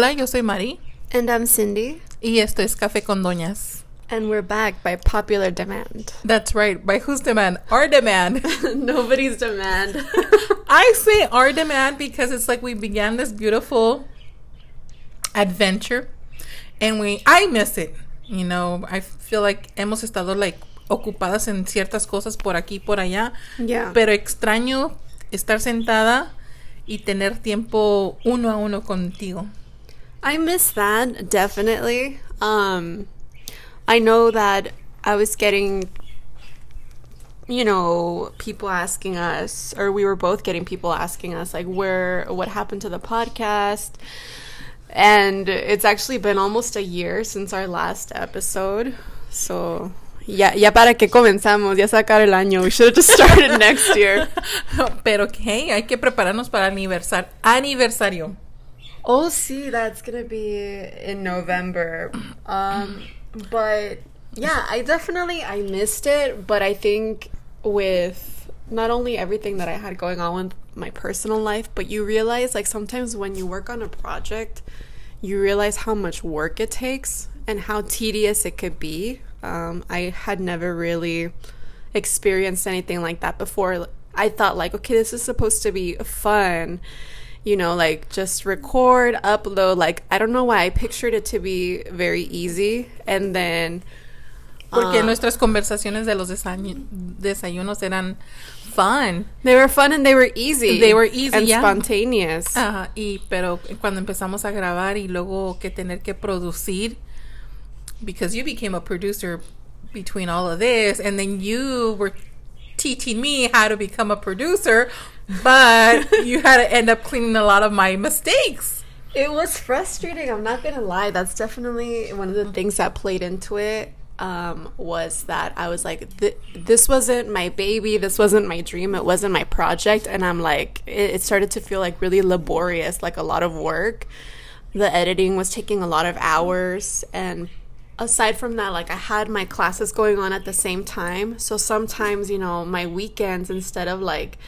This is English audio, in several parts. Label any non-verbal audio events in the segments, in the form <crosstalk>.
Hola, yo soy Mari. And I'm Cindy. Y esto es Café con Doñas. And we're back by popular demand. <laughs> That's right. By whose demand? Our demand. <laughs> Nobody's demand. <laughs> I say our demand because it's like we began this beautiful adventure and we I miss it. You know, I feel like hemos estado like ocupadas en ciertas cosas por aquí por allá. Yeah. Pero extraño estar sentada y tener tiempo uno a uno contigo. I miss that definitely. Um, I know that I was getting, you know, people asking us, or we were both getting people asking us, like, where, what happened to the podcast? And it's actually been almost a year since our last episode. So, ya, ya para que comenzamos, ya sacar el año. We should have just started next year. <laughs> Pero hey, hay que prepararnos para aniversar aniversario. Oh, see, that's gonna be in November. Um, but yeah, I definitely I missed it, but I think with not only everything that I had going on with my personal life, but you realize like sometimes when you work on a project, you realize how much work it takes and how tedious it could be. Um, I had never really experienced anything like that before. I thought like, okay, this is supposed to be fun you know, like just record, upload. Like, I don't know why I pictured it to be very easy. And then. Porque um, nuestras conversaciones de los desayu- desayunos eran fun. They were fun and they were easy. They were easy, and yeah. spontaneous. Ajá, y pero cuando empezamos a grabar y luego que tener que producir, because you became a producer between all of this, and then you were teaching me how to become a producer, but <laughs> you had to end up cleaning a lot of my mistakes. It was frustrating. I'm not gonna lie. That's definitely one of the things that played into it. Um, was that I was like, th- this wasn't my baby. This wasn't my dream. It wasn't my project. And I'm like, it, it started to feel like really laborious, like a lot of work. The editing was taking a lot of hours. And aside from that, like I had my classes going on at the same time. So sometimes, you know, my weekends, instead of like,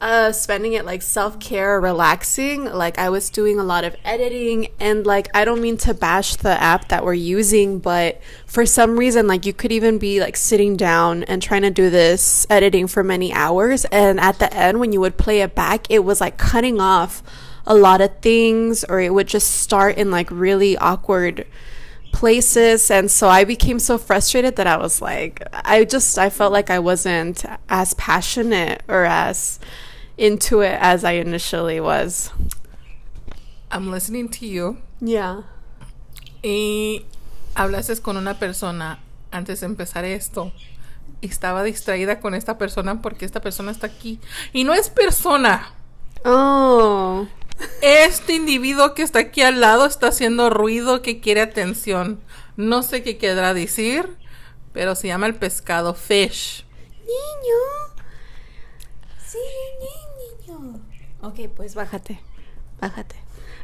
uh spending it like self-care relaxing like i was doing a lot of editing and like i don't mean to bash the app that we're using but for some reason like you could even be like sitting down and trying to do this editing for many hours and at the end when you would play it back it was like cutting off a lot of things or it would just start in like really awkward places and so i became so frustrated that i was like i just i felt like i wasn't as passionate or as into it as i initially was I'm listening to you. yeah Y hablaste con una persona antes de empezar esto. Y estaba distraída con esta persona porque esta persona está aquí. Y no es persona. oh Este individuo que está aquí al lado está haciendo ruido que quiere atención. No sé qué querrá decir, pero se llama el pescado fish. niño. Sí niño. Okay pues bájate. Bájate.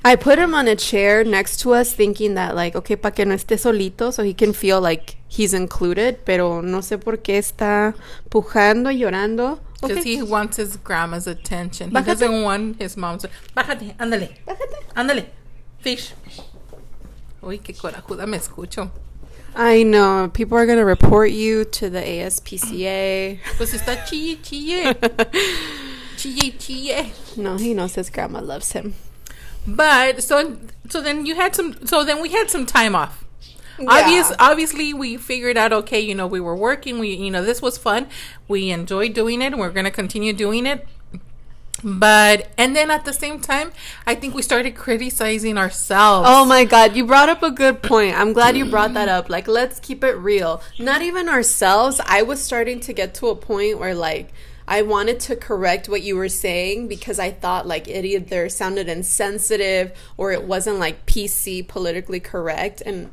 I put him on a chair next to us thinking that like okay para que no esté solito so he can feel like he's included pero no sé por qué está pujando y llorando Because okay he wants his grandma's attention. He Bájate. doesn't want his mom's. Bájate, ándale, bájate ándale. Fish. Uy, qué corajuda me escucho. I know people are gonna report you to the ASPCA Pues está chille, chille. <laughs> Chille, chille. no he knows his grandma loves him But so so then you had some so then we had some time off. Obvious, obviously, we figured out. Okay, you know, we were working. We, you know, this was fun. We enjoyed doing it. And We're gonna continue doing it. But and then at the same time, I think we started criticizing ourselves. Oh my god, you brought up a good point. I'm glad you brought that up. Like, let's keep it real. Not even ourselves. I was starting to get to a point where, like, I wanted to correct what you were saying because I thought, like, it either sounded insensitive or it wasn't, like, PC, politically correct. And,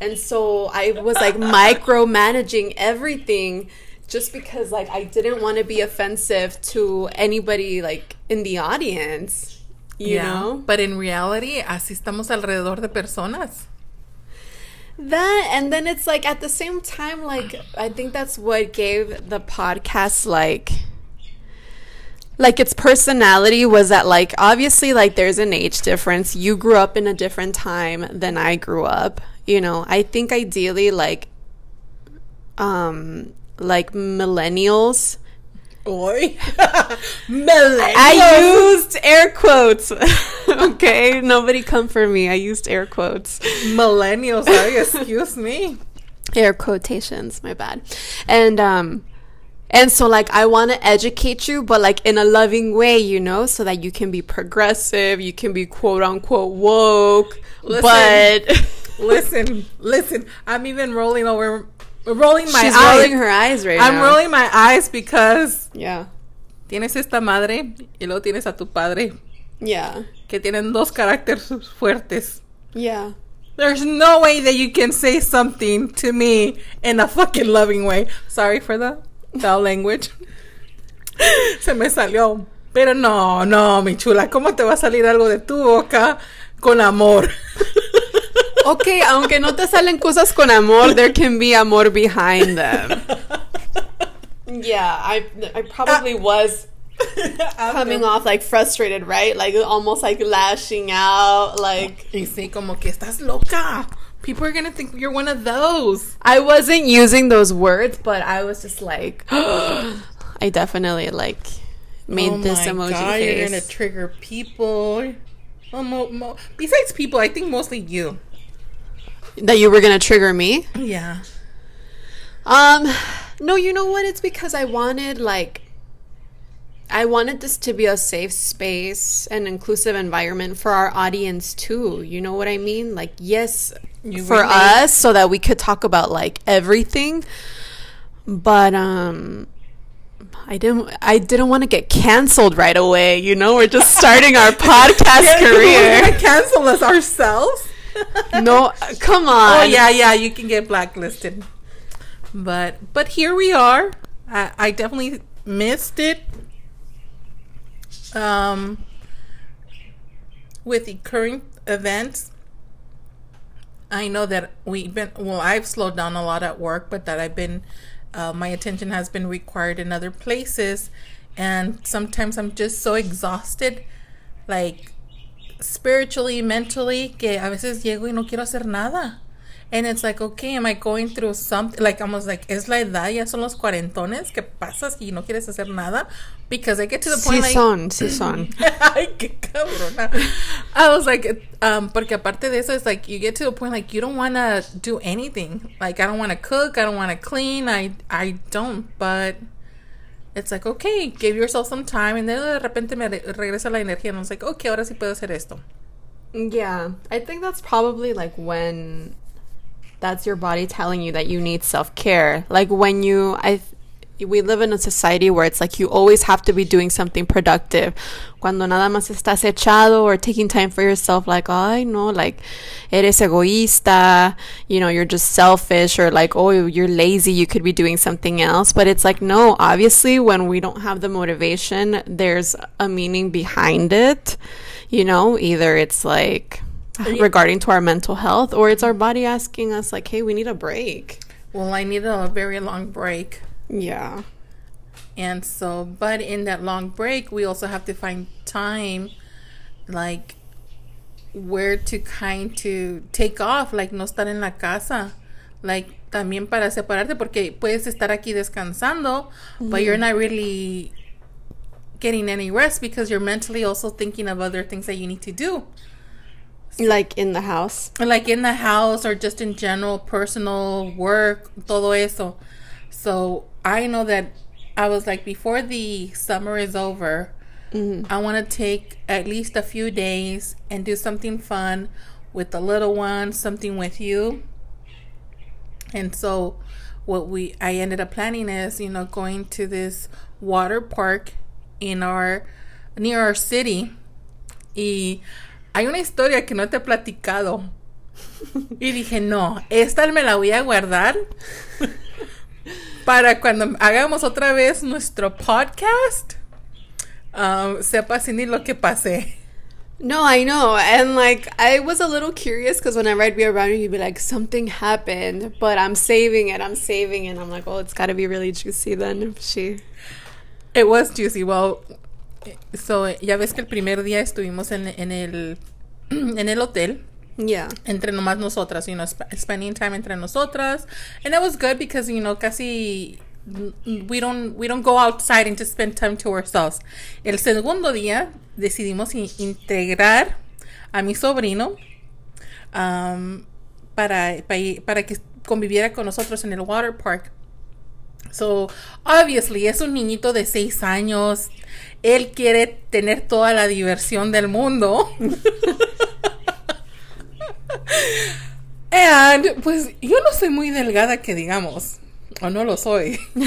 and so I was, like, micromanaging everything just because, like, I didn't want to be offensive to anybody, like, in the audience. You yeah. know? But in reality, así estamos alrededor de personas. That and then it's like at the same time, like I think that's what gave the podcast like like its personality was that like obviously like there's an age difference you grew up in a different time than i grew up you know i think ideally like um like millennials Oi. <laughs> Millennials. i used air quotes <laughs> okay nobody come for me i used air quotes millennials. Sorry, <laughs> excuse me. air quotations my bad and um and so like i want to educate you but like in a loving way you know so that you can be progressive you can be quote unquote woke Listen. but Listen, listen. I'm even rolling over, rolling my she's eyes. rolling her eyes right I'm now rolling my eyes because yeah tienes esta madre y luego tienes a tu padre yeah que tienen dos caracteres fuertes. yeah There's no way that you can say something to me in a fucking loving way. Sorry for the foul language. <laughs> Se me salió. Pero no, no, mi chula, ¿cómo te va a salir algo de tu boca con amor? <laughs> okay aunque no te salen cosas con amor there can be amor behind them yeah i i probably ah. was <laughs> coming off like frustrated right like almost like lashing out like Y sí, como que estás loca. People are gonna think you're one of those. I wasn't using those words, but I was just like, <gasps> I definitely like made oh this my emoji God, face. You're gonna trigger people. Well, mo- mo- besides people, I think mostly you. That you were gonna trigger me. Yeah. Um, no, you know what? It's because I wanted like. I wanted this to be a safe space and inclusive environment for our audience too. You know what I mean? Like, yes, You for relate. us, so that we could talk about like everything. But um, I didn't. I didn't want to get canceled right away. You know, we're just starting our <laughs> podcast Yeah, career. cancel us ourselves. No, come on. Oh yeah, yeah, you can get blacklisted. But but here we are. I, I definitely missed it. Um, with the current events, I know that we've been well. I've slowed down a lot at work, but that I've been uh, my attention has been required in other places, and sometimes I'm just so exhausted, like spiritually, mentally, que a veces llego y no quiero hacer nada. And it's like, okay, am I going through something? Like, almost like, es la edad, ya son los cuarentones, que pasas y no quieres hacer nada? Because I get to the point Sí like, son, sí son. <laughs> Ay, qué cabrona. I was like, um, porque aparte de eso, it's like you get to a point like you don't want to do anything. Like I don't want to cook, I don't want to clean, I I don't. But it's like okay, give yourself some time, and then de repente me re- regresa la energía, and I was like, okay, ahora sí puedo hacer esto. Yeah, I think that's probably like when that's your body telling you that you need self care. Like when you, I, we live in a society where it's like you always have to be doing something productive. Cuando nada más estás echado or taking time for yourself, like, I know, like, eres egoísta, you know, you're just selfish, or like, oh, you're lazy, you could be doing something else. But it's like, no, obviously, when we don't have the motivation, there's a meaning behind it. You know, either it's like, regarding to our mental health or it's our body asking us like hey we need a break Well, I need a very long break. Yeah And so, but in that long break, we also have to find time, like, where to kind to take off, like, no estar en la casa. Like, también para separarte, porque puedes estar aquí descansando, but you're mm-hmm. not really getting any rest because you're mentally also thinking of other things that you need to do. like in the house like in the house or just in general personal work todo eso so i know that i was like before the summer is over mm-hmm. i want to take at least a few days and do something fun with the little one something with you. And so what we i ended up planning is you know going to this water park in our near our city. Y hay una historia que no te he platicado. <laughs> Y dije no esta me la voy a guardar <laughs> para cuando hagamos otra vez nuestro podcast um, sepa Cindy lo que pasé. No i know. And like i was a little curious because whenever i'd be around you you'd be like something happened but i'm saving it i'm saving it. I'm like oh it's got to be really juicy then she. It was juicy. Well, so, ya ves que el primer día estuvimos en, en el <clears throat> en el hotel Yeah. entre nomás nosotras, you know, sp- spending time entre nosotras, and it was good because you know casi we don't we don't go outside and just spend time to ourselves. El segundo día decidimos in- integrar a mi sobrino um, para, para para que conviviera con nosotros en el water park. So, obviously, es un niñito de seis años. Él quiere tener toda la diversión del mundo. <laughs> And, pues, yo no soy muy delgada que digamos. O no lo soy. <laughs>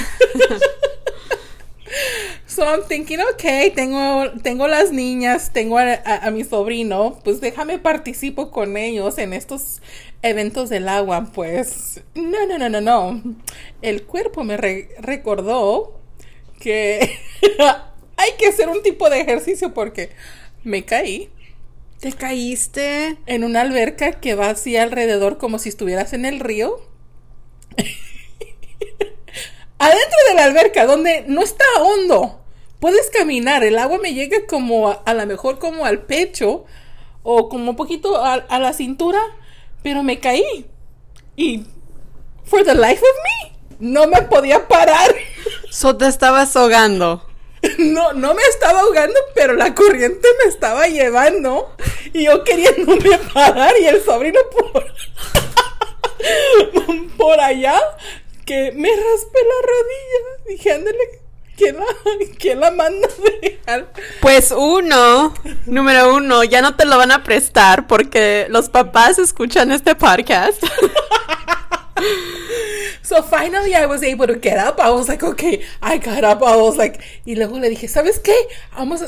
so, I'm thinking, okay, tengo, tengo las niñas, tengo a, a- a mi sobrino, pues déjame participo con ellos en estos eventos del agua. Pues, no, no, no, no, no. El cuerpo me re- recordó que <laughs> hay que hacer un tipo de ejercicio porque me caí ¿Te caíste? en una alberca que va así alrededor como si estuvieras en el río. <laughs> Adentro de la alberca, donde no está hondo, puedes caminar. El agua me llega como a, a lo mejor como al pecho o como un poquito a, a la cintura, pero me caí. Y for the life of me, no me podía parar. <laughs> So te estabas ahogando. No, no me estaba ahogando, pero la corriente me estaba llevando y yo queriéndome <laughs> parar y el sobrino por, <laughs> por allá que me raspé la rodilla. Dije, ándale, ¿quién la, quién la manda a dejar? Pues uno, número uno, ya no te lo van a prestar porque los papás escuchan este podcast. <laughs> So finally I was able to get up. I was like, okay, I got up. I was like, y luego le dije, ¿sabes qué? Vamos,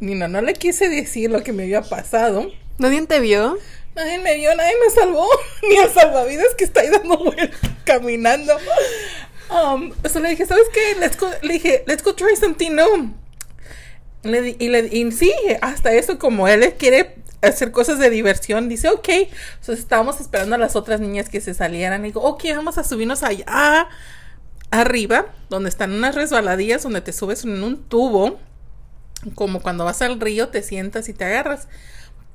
no, le quise decir lo que me había pasado. ¿Nadie te vio? Nadie me vio, nadie me salvó. <laughs> Ni el salvavidas que está ahí dando vueltas caminando. Um, so le dije, ¿sabes qué? Let's go, le dije, let's go try something new. Le y, le, y sí, hasta eso, como él quiere hacer cosas de diversión, dice, ok. So estábamos esperando a las otras niñas que se salieran. Y digo, ok, vamos a subirnos allá arriba, donde están unas resbaladillas, donde te subes en un tubo. Como cuando vas al río, te sientas y te agarras.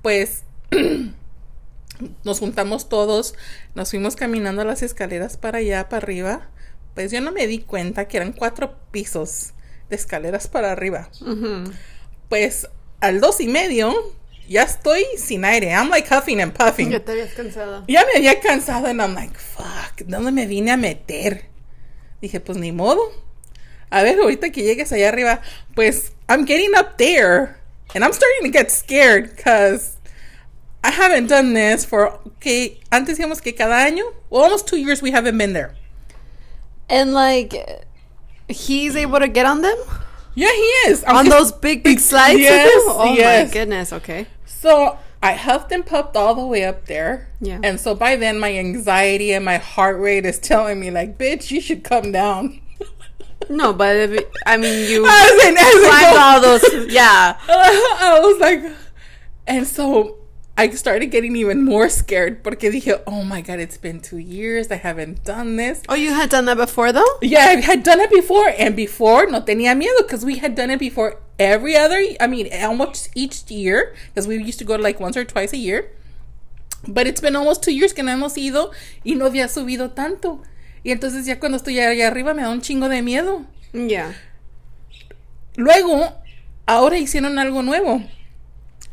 Pues <clears throat> nos juntamos todos, nos fuimos caminando las escaleras para allá, para arriba. Pues yo no me di cuenta que eran cuatro pisos de escaleras para arriba. Pues al dos y medio ya estoy sin aire. I'm like huffing and puffing. Ya te habías cansado. Ya me había cansado and I'm like, fuck, ¿dónde me vine a meter? Dije, pues ni modo. A ver, ahorita que llegues allá arriba, pues I'm getting up there and I'm starting to get scared because I haven't done this for, que antes decíamos que cada año, well, almost two years we haven't been there. And like, he's able to get on them? Yeah, he is. On those big, big slides? <laughs> Yes? Oh yes. my goodness, okay. So I huffed and puffed all the way up there. Yeah. And so by then my anxiety and my heart rate is telling me like, bitch, you should come down. <laughs> No, but if, I mean, you <laughs> As in- as in climbed go- all those, <laughs> yeah. I was like, and so I started getting even more scared porque dije, oh my god, it's been two years, I haven't done this. Oh, you had done that before though? Yeah, I had done it before, and before no tenía miedo because we had done it before every other. I mean, almost each year because we used to go like once or twice a year. But it's been almost two years que no hemos ido y no había subido tanto. Y entonces ya cuando estoy allá arriba me da un chingo de miedo. Yeah. Luego, ahora hicieron algo nuevo.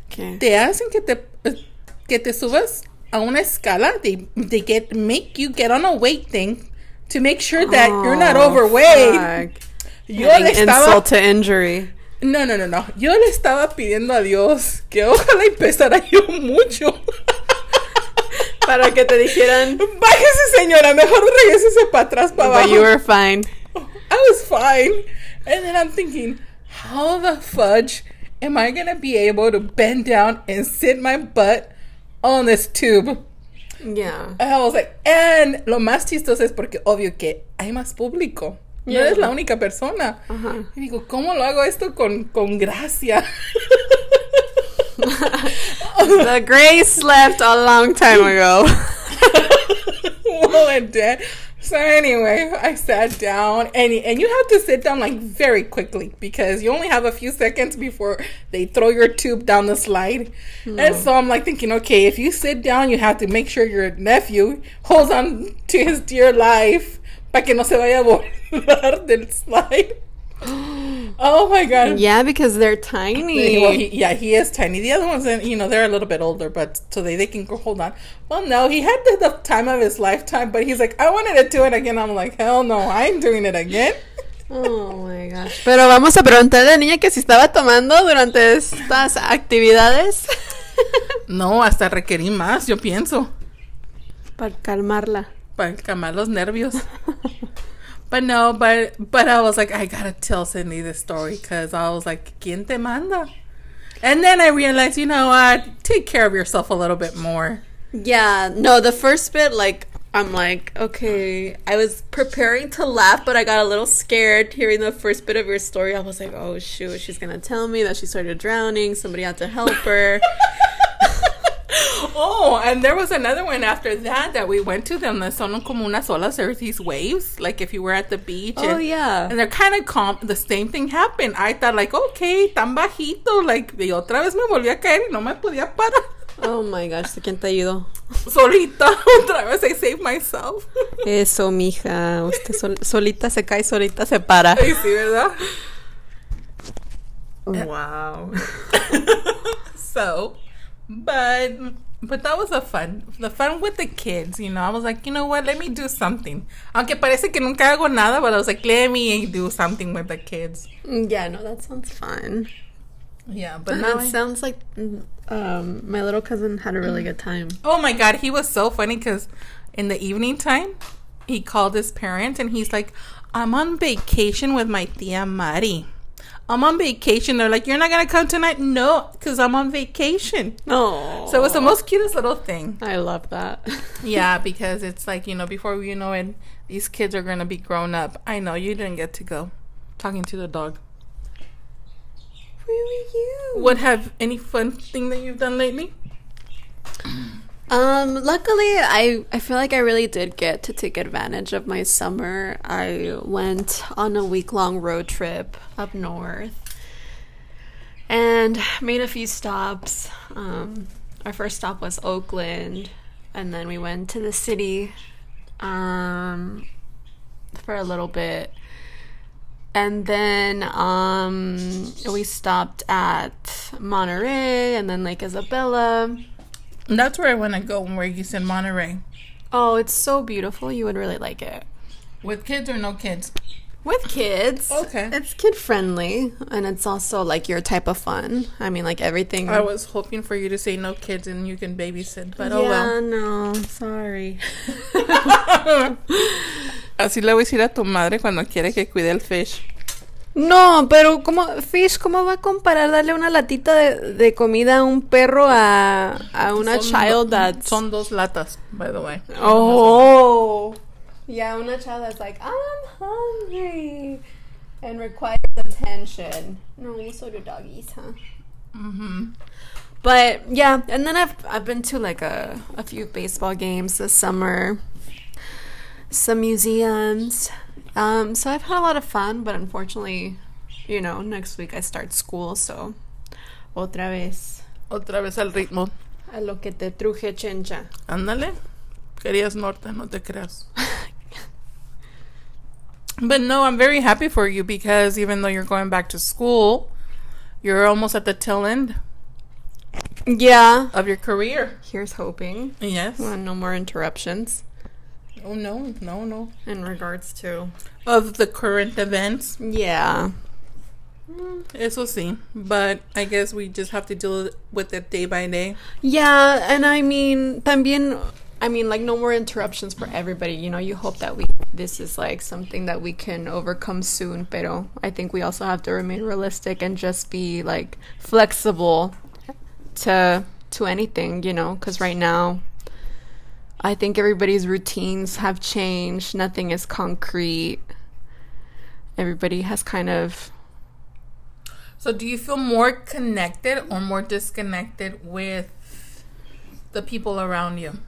Okay. te hacen que te que te subas a una escala they, they get make you get on a weight thing to make sure that you're not Oh, overweight fuck. yo le Adding estaba insult to injury. No no no no yo le estaba pidiendo a Dios que ojalá empezara yo mucho Para que te dijeran, bájese señora mejor regresese para atrás para but abajo you were fine. I was fine. And then I'm thinking, how the fudge am I gonna be able to bend down and sit my butt on this tube? Yeah. And I was like, and lo más chistoso es porque obvio que hay más público. No Yeah. eres la única persona. Ajá. Y digo, ¿cómo lo hago esto con, con gracia? The grace left a long time ago. well, and then, So anyway, I sat down and and you have to sit down like very quickly because you only have a few seconds before they throw your tube down the slide. Hmm. And so I'm like thinking, okay, if you sit down, you have to make sure your nephew holds on to his dear life para que no se vaya a volar <laughs> del slide. Oh my god. Yeah, because they're tiny. Well, he, yeah, he is tiny. The other ones, you know, they're a little bit older, but so they, they can hold on. Well, no, he had the, the time of his lifetime, but he's like, I wanted to do it again. I'm like, hell no, I ain't doing it again. <laughs> Oh my gosh. Pero vamos a preguntarle a la niña que si estaba tomando durante estas actividades. <laughs> No, hasta requerí más, yo pienso, Para calmarla. Para calmar los nervios. <laughs> But no, but but I was like, I gotta tell Cindy this story because I was like, ¿quién te manda? And then I realized, you know what? Take care of yourself a little bit more. Yeah, no, the first bit, like, I'm like, okay, I was preparing to laugh, but I got a little scared hearing the first bit of your story. I was like, oh shoot, she's gonna tell me that she started drowning, somebody had to help her. <laughs> <laughs> Oh, and there was another one after that that we went to them. The Son como unas olas. There's these waves, like if you were at the beach. oh, and, yeah. And they're kind of calm. The same thing happened. I thought like, okay, tan bajito. Like, y otra vez me volví a caer y no me podía parar. <laughs> Oh my gosh, ¿de quién te ayudó? <laughs> Solita. Otra vez I saved myself. Eso, mija. Usted sol- solita se cae, solita se para. Ay, sí, ¿verdad? Oh, eh. Wow. so, but but that was a fun, the fun with the kids. You know, I was like, you know what? Let me do something. Aunque parece que nunca hago nada, but I was like, let me do something with the kids. Yeah, no, that sounds fun. Yeah, but now. it sounds like um, my little cousin had a really good time. oh my god, he was so funny because in the evening time, he called his parents and he's like, I'm on vacation with my tia Mari. I'm on vacation. They're like, you're not gonna come tonight? No, because I'm on vacation. Oh. So it was the most cutest little thing. I love that. <laughs> Yeah, because it's like, you know, before you know it, these kids are going to be grown up. I know you didn't get to go. Talking to the dog. Where were you? What have any fun thing that you've done lately? Um, luckily, I I feel like I really did get to take advantage of my summer. I went on a week long road trip up north and made a few stops. Um, our first stop was Oakland, and then we went to the city um, for a little bit. And then um, we stopped at Monterey and then Lake Isabella. That's where I want to go, where you said Monterey. Oh, it's so beautiful. You would really like it. With kids or no kids? With kids. Okay. It's kid friendly and it's also like your type of fun. I mean, like everything. I was hoping for you to say no kids and you can babysit, but oh yeah, well. no, sorry. <laughs> Así le voy a decir a tu madre cuando quiere que cuide el fish. No, pero como Fish, ¿cómo va a comparar darle una latita de, de comida a un perro a, a una Son child that's Son dos latas, by the way. Oh. Yeah, una child that's like, I'm hungry and requires attention. No, so do doggies, huh? Mm-hmm. But yeah, and then I've I've been to like a, a few baseball games this summer, some museums. Um, so I've had a lot of fun, but unfortunately, you know, next week I start school, so otra vez Otra vez al ritmo. a lo que te truje chencha. Ándale. Querías norte, no te creas. But no, I'm very happy for you because even though you're going back to school, you're almost at the tail end Yeah. of your career. Here's hoping. Yes. Well, no more interruptions Oh no, no, no. in regards to. Of the current events. Yeah. Mm, eso see, But I guess we just have to deal with it day by day. Yeah, and I mean, también, I mean, like, no more interruptions for everybody. You know, you hope that we, this is like something that we can overcome soon. Pero I think we also have to remain realistic and just be like flexible to to anything. You know, because right now, I think everybody's routines have changed. Nothing is concrete. Everybody has kind of So do you feel more connected or more disconnected with the people around you?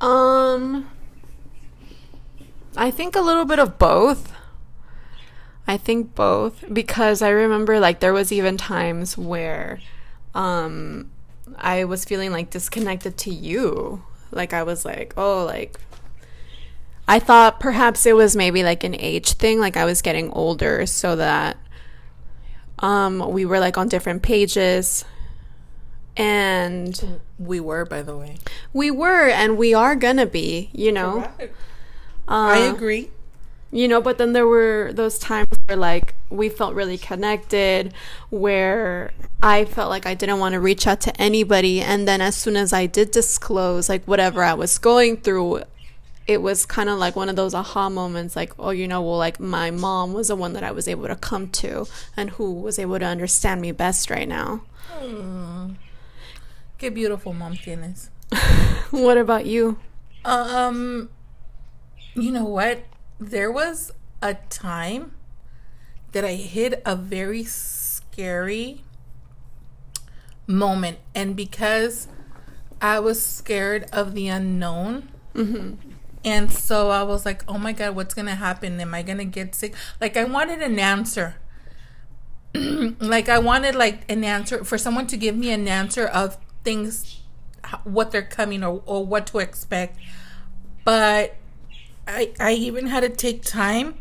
Um, I think a little bit of both. I think both because I remember like there was even times where um I was feeling like disconnected to you. Like I was like, "Oh, like I thought perhaps it was maybe like an age thing, like I was getting older so that um we were like on different pages and We were, by the way. we were and we are gonna be, you know. I Uh, agree. You know but then there were those times where like we felt really connected where i felt like i didn't want to reach out to anybody and then as soon as i did disclose like whatever i was going through it was kind of like one of those aha moments like oh you know well like my mom was the one that i was able to come to and who was able to understand me best right now Qué beautiful mom tienes. <laughs> what about you Um, you know what? There was a time that I hit a very scary moment, and because I was scared of the unknown, mm-hmm. and so I was like, "Oh my god, what's gonna happen? Am I gonna get sick?" Like I wanted an answer. <clears throat> like I wanted like an answer for someone to give me an answer of things, what they're coming or, or what to expect. But I I even had to take time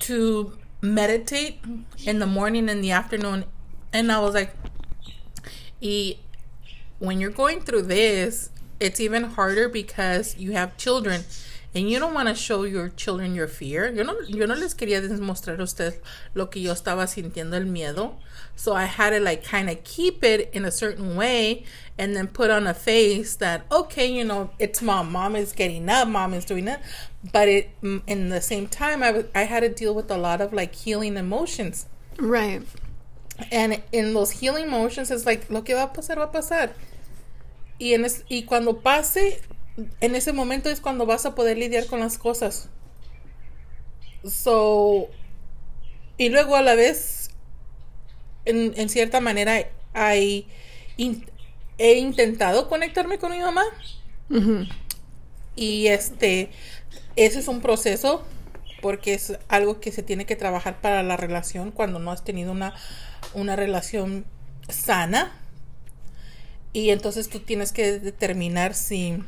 to meditate in the morning and the afternoon, and I was like, e when you're going through this, it's even harder because you have children and you don't want to show your children your fear. Yo no, yo no les quería demostrar a ustedes lo que yo estaba sintiendo el miedo. So I had to like kind of keep it in a certain way and then put on a face that, okay, you know, it's mom. Mom is getting up. Mom is doing it. But it, in the same time, I, was, I had to deal with a lot of like healing emotions. right And in those healing emotions, it's like, lo que va a pasar, va a pasar. Y, en es- y cuando pase, en ese momento es cuando vas a poder lidiar con las cosas. So, y luego a la vez, en, en cierta manera, hay, in- he intentado conectarme con mi mamá. Y este, ese es un proceso porque es algo que se tiene que trabajar para la relación cuando no has tenido una, una relación sana. Y entonces tú tienes que determinar si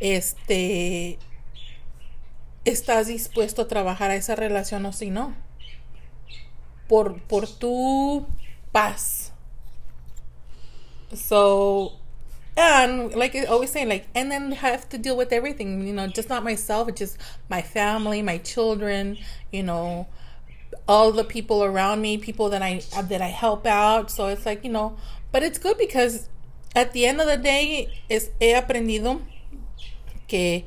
este estás dispuesto a trabajar a esa relación o si no. Por, por tu paz. So, and like I always say, like, and then have to deal with everything, you know, just not myself, just my family, my children, you know, all the people around me, people that I that I help out. So it's like, you know, but it's good because at the end of the day, es he aprendido que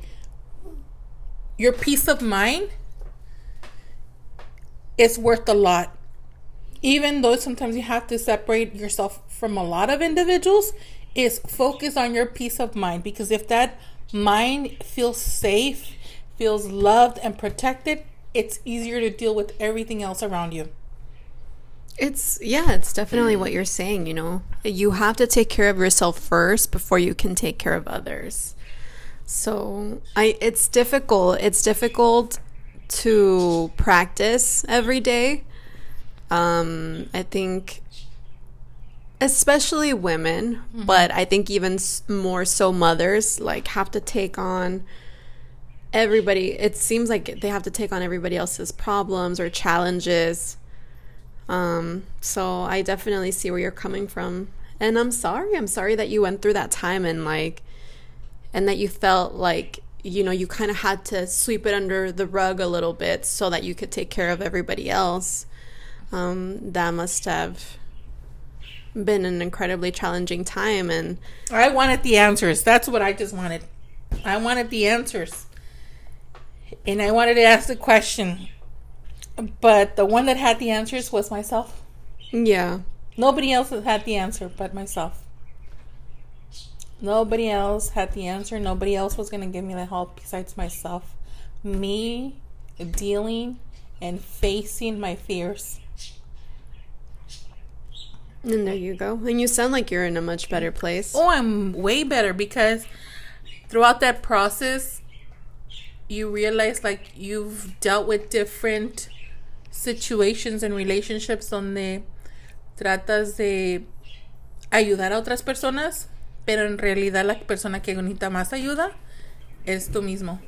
your peace of mind is worth a lot. Even though sometimes you have to separate yourself from a lot of individuals, is focus on your peace of mind because if that mind feels safe, feels loved and protected, it's easier to deal with everything else around you. It's yeah, it's definitely what you're saying, you know. You have to take care of yourself first before you can take care of others. So, I it's difficult. It's difficult to practice every day. Um I think especially women, but I think even more so mothers like have to take on everybody it seems like they have to take on everybody else's problems or challenges um, so I definitely see where you're coming from. And I'm sorry. I'm sorry that you went through that time and like and that you felt like you know, you kind of had to sweep it under the rug a little bit so that you could take care of everybody else. Um, that must have been an incredibly challenging time and I wanted the answers. That's what I just wanted. I wanted the answers. And I wanted to ask the question. But the one that had the answers was myself. yeah. Nobody else had the answer but myself. Nobody else had the answer. Nobody else was going to give me the help besides myself. Me dealing and facing my fears. And there you go. And you sound like you're in a much better place. Oh, I'm way better because throughout that process, you realize like you've dealt with different situations and relationships donde tratas de ayudar a otras personas, pero en realidad la persona que necesita más ayuda es tú mismo.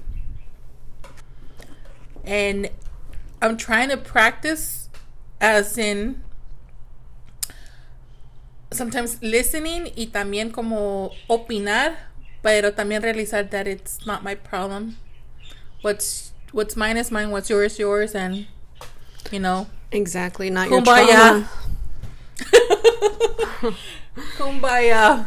And I'm trying to practice as in sometimes listening y también como opinar, pero también realizar that it's not my problem. What's what's mine is mine, what's yours is yours and you know, Exactly, not your Kumbaya. trauma. <laughs> kumbaya.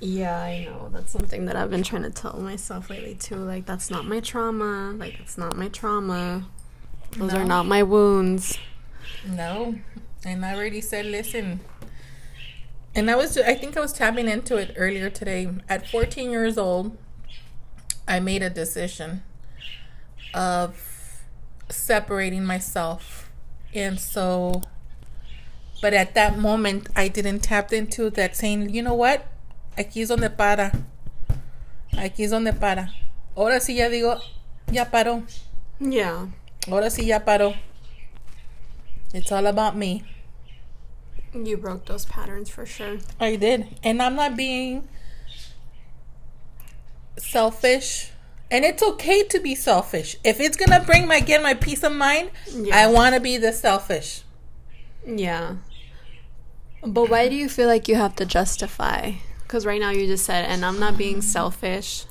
Yeah, I know. That's something that I've been trying to tell myself lately too. Like that's not my trauma. Like it's not my trauma. Those are not my wounds. No. And I already said listen. And I was I think I was tapping into it earlier today. At 14 years old, I made a decision of separating myself. And so but at that moment I didn't tap into that saying, you know what? Aquí es donde para. Aquí es donde para. Ahora sí ya digo, ya paró. Yeah. Ahora sí ya paró. It's all about me. You broke those patterns for sure. I did. And I'm not being selfish. And it's okay to be selfish. If it's gonna bring my get my peace of mind, Yeah. I wanna be the selfish. Yeah. But why do you feel like you have to justify? Because right now you just said, and I'm not being selfish.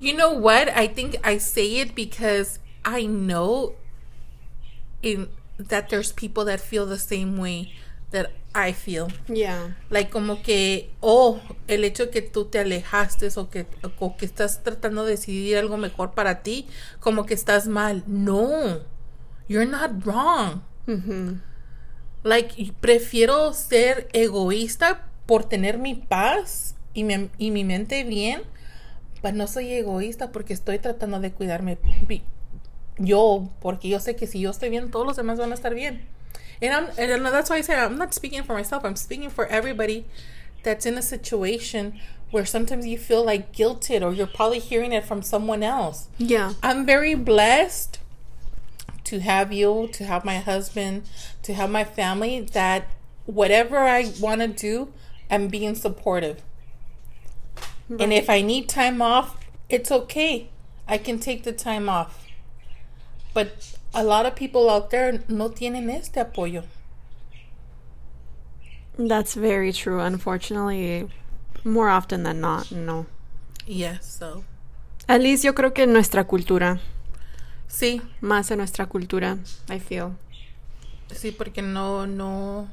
You know what? I think I say it because I know in that there's people that feel the same way that I feel. Yeah. like como que oh el hecho que tú te alejaste o que o que estás tratando de decidir algo mejor para ti como que estás mal no you're not wrong Mm-hmm. like prefiero ser egoísta por tener mi paz y mi, y mi mente bien pero no soy egoísta porque estoy tratando de cuidarme yo porque yo sé que si yo estoy bien todos los demás van a estar bien and, I'm, and that's why I say I'm not speaking for myself I'm speaking for everybody that's in a situation where sometimes you feel like guilted or you're probably hearing it from someone else Yeah. I'm very blessed to have you, to have my husband, to have my family that whatever I want to do, I'm being supportive. And if I need time off, it's okay. I can take the time off. But a lot of people out there no tienen este apoyo. That's very true. Unfortunately, more often than not, no. Yes, so. At least yo creo que en nuestra cultura, Sí, más en nuestra cultura, I feel. sí, porque no, no.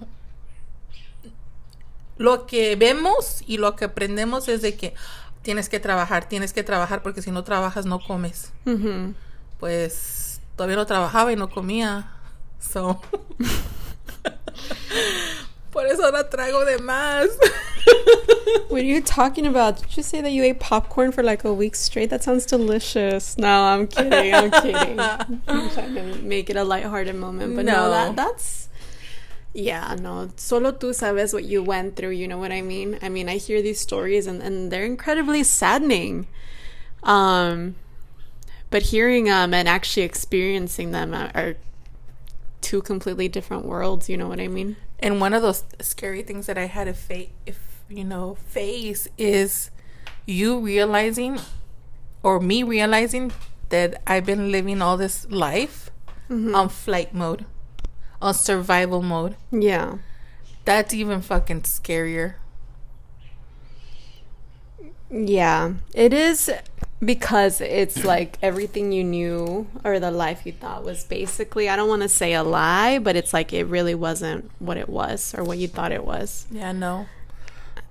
Lo que vemos y lo que aprendemos es de que tienes que trabajar, tienes que trabajar porque si no trabajas no comes. Mm-hmm. Pues todavía no trabajaba y no comía. So. Por eso ahora trago de más. What are you talking about? Did you say that you ate popcorn for like a week straight? That sounds delicious. No, I'm kidding. I'm kidding. I'm trying to make it a lighthearted moment, but no, No. that that's yeah, no. Solo tú sabes what you went through. You know what I mean? I mean, I hear these stories and and they're incredibly saddening. Um, but hearing them and actually experiencing them are, two completely different worlds. You know what I mean? And one of those scary things that I had to face, if you know, face is you realizing, or me realizing that I've been living all this life mm-hmm. on flight mode, on survival mode. Yeah. That's even fucking scarier. Yeah, it is because it's <clears throat> like everything you knew or the life you thought was basically, I don't want to say a lie, but it's like it really wasn't what it was or what you thought it was. Yeah, no.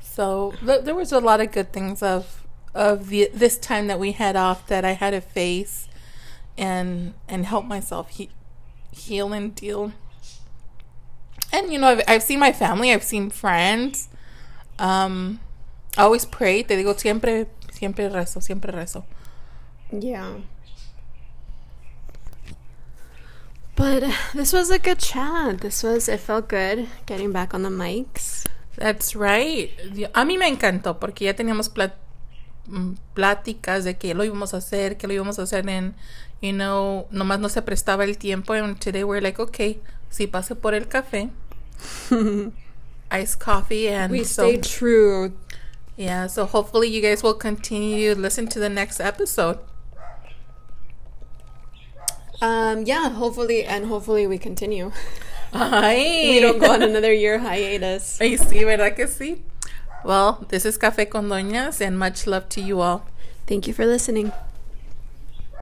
So th- there was a lot of good things of of the this time that we had off that I had to face and and help myself he- heal and deal. And you know, I've, I've seen my family, I've seen friends. Um, I always pray. Te digo siempre, siempre rezo, siempre rezo. Yeah. But this was a good chat. This was, it felt good getting back on the mics. That's right. A mí me encantó porque ya teníamos plat- mm, pláticas de que lo íbamos a hacer, que lo íbamos a hacer en, you know, nomás no se prestaba el tiempo. And today we're like, okay, sí pase por el café. <laughs> Iced coffee and We so, stayed true. Yeah, so hopefully you guys will continue to listen to the next episode. Um, yeah, hopefully, and hopefully we continue. Ay. We don't go on another year hiatus. <laughs> Ay, sí, ¿verdad que sí? Well, this is Café con Doñas and much love to you all. Thank you for listening.